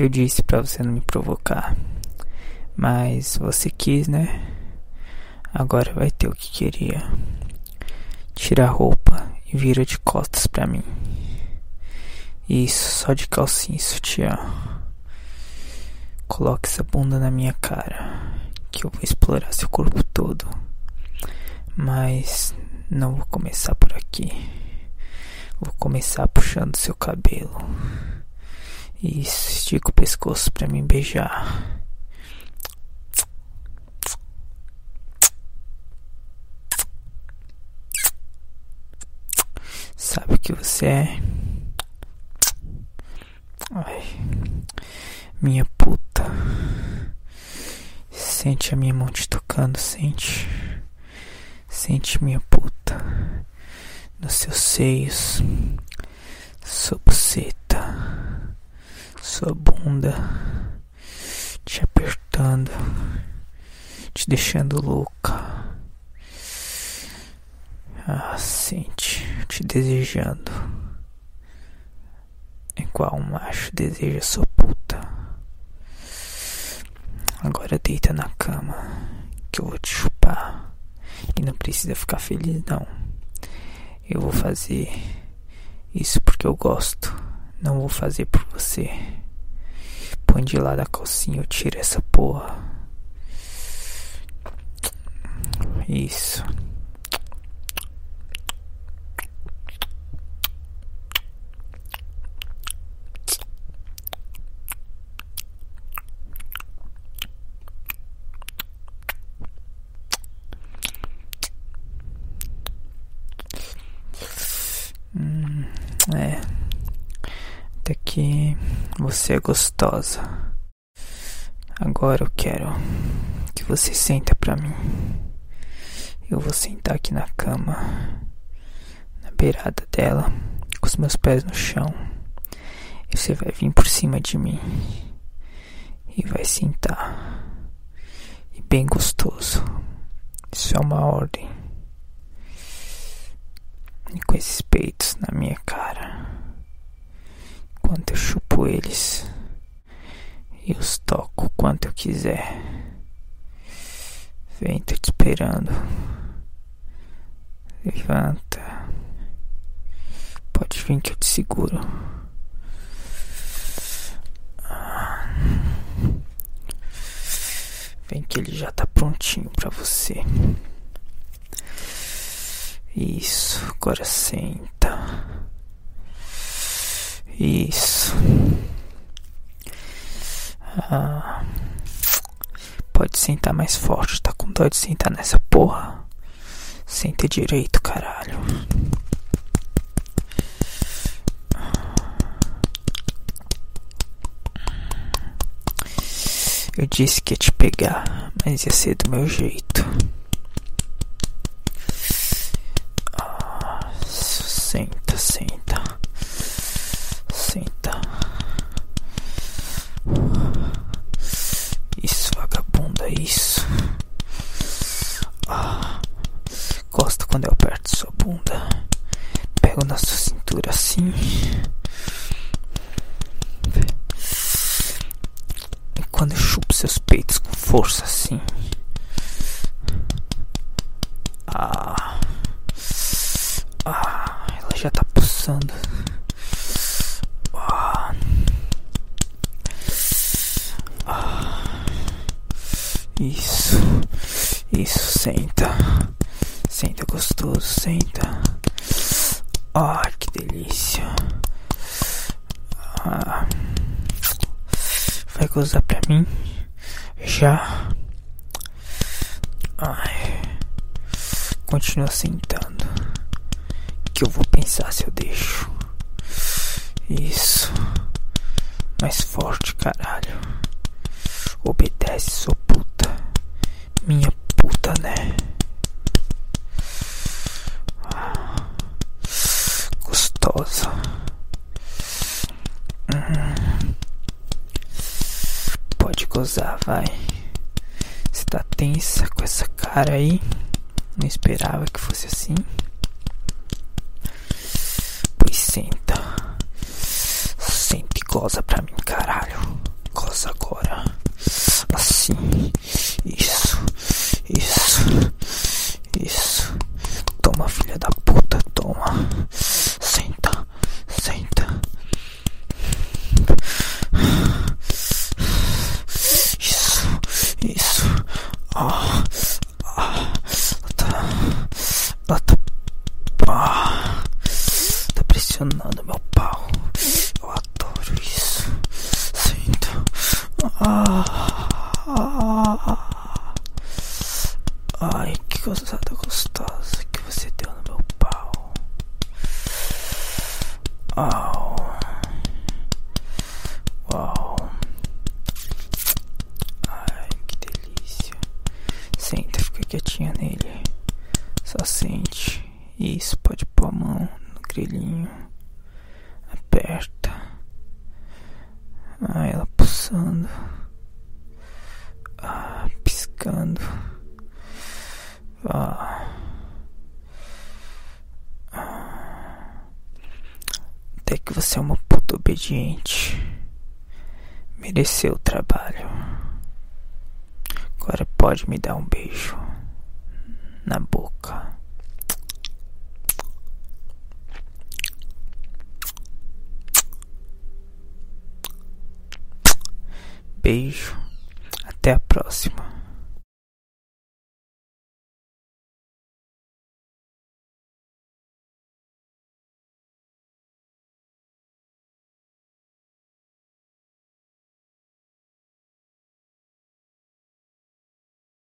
Eu disse pra você não me provocar. Mas você quis, né? Agora vai ter o que queria. Tira a roupa e vira de costas pra mim. Isso, só de calcinha sutiã. Coloque essa bunda na minha cara, que eu vou explorar seu corpo todo. Mas não vou começar por aqui. Vou começar puxando seu cabelo. Isso, estica o pescoço para me beijar. Sabe o que você é? Ai, minha puta. Sente a minha mão te tocando, sente. Sente minha puta nos seus seios, sua buceta, sua bunda, te apertando, te deixando louca. Ah, sente, te desejando. Igual um macho deseja sua puta. Agora deita na cama, que eu vou te chupar. E não precisa ficar feliz, não. Eu vou fazer isso porque eu gosto. Não vou fazer por você. Põe de lado a calcinha, eu tiro essa porra. Isso. Hum, é. Até que você é gostosa. Agora eu quero que você senta pra mim. Eu vou sentar aqui na cama, na beirada dela, com os meus pés no chão. E você vai vir por cima de mim e vai sentar. E bem gostoso. Isso é uma ordem e com esses peitos na minha cara. Enquanto eu chupo eles e os toco quanto eu quiser. Vem, tô te esperando. Levanta. Pode vir que eu te seguro. Vem que ele já tá prontinho pra você. Isso, agora senta. Isso. Ah, pode sentar mais forte, tá com dó de sentar nessa porra? Senta direito, caralho. Eu disse que ia te pegar, mas ia ser do meu jeito. Senta, senta. Senta. Isso, vagabunda, isso. Ah, gosto quando eu aperto sua bunda. Pego na sua cintura assim. E quando eu chupo seus peitos com força assim. Ah. Ah já tá pulsando. Ah. Ah. Isso, isso, senta, senta gostoso, senta. Ai, que delícia. Ah. Vai gozar pra mim? Já. Ai. Continua sentando que eu vou pensar se eu deixo. Isso. Mais forte, caralho. Obedece, sua Pode gozar, vai. Você tá tensa com essa cara aí? Não esperava que fosse assim. Pois senta. Senta e goza pra mim, caralho. Goza agora. Assim. Isso. Isso. Isso. Ela tá. Pá, tá pressionando meu pau. Eu adoro isso. Sinto. Ah, ah, ah. Ai, que coisa Fica quietinha nele. Só sente. Isso, pode pôr a mão no grelhinho. Aperta. Ah, ela pulsando. Ah, piscando. Ah. Até que você é uma puta obediente. Mereceu o trabalho. Agora pode me dar um beijo na boca. Beijo. Até a próxima.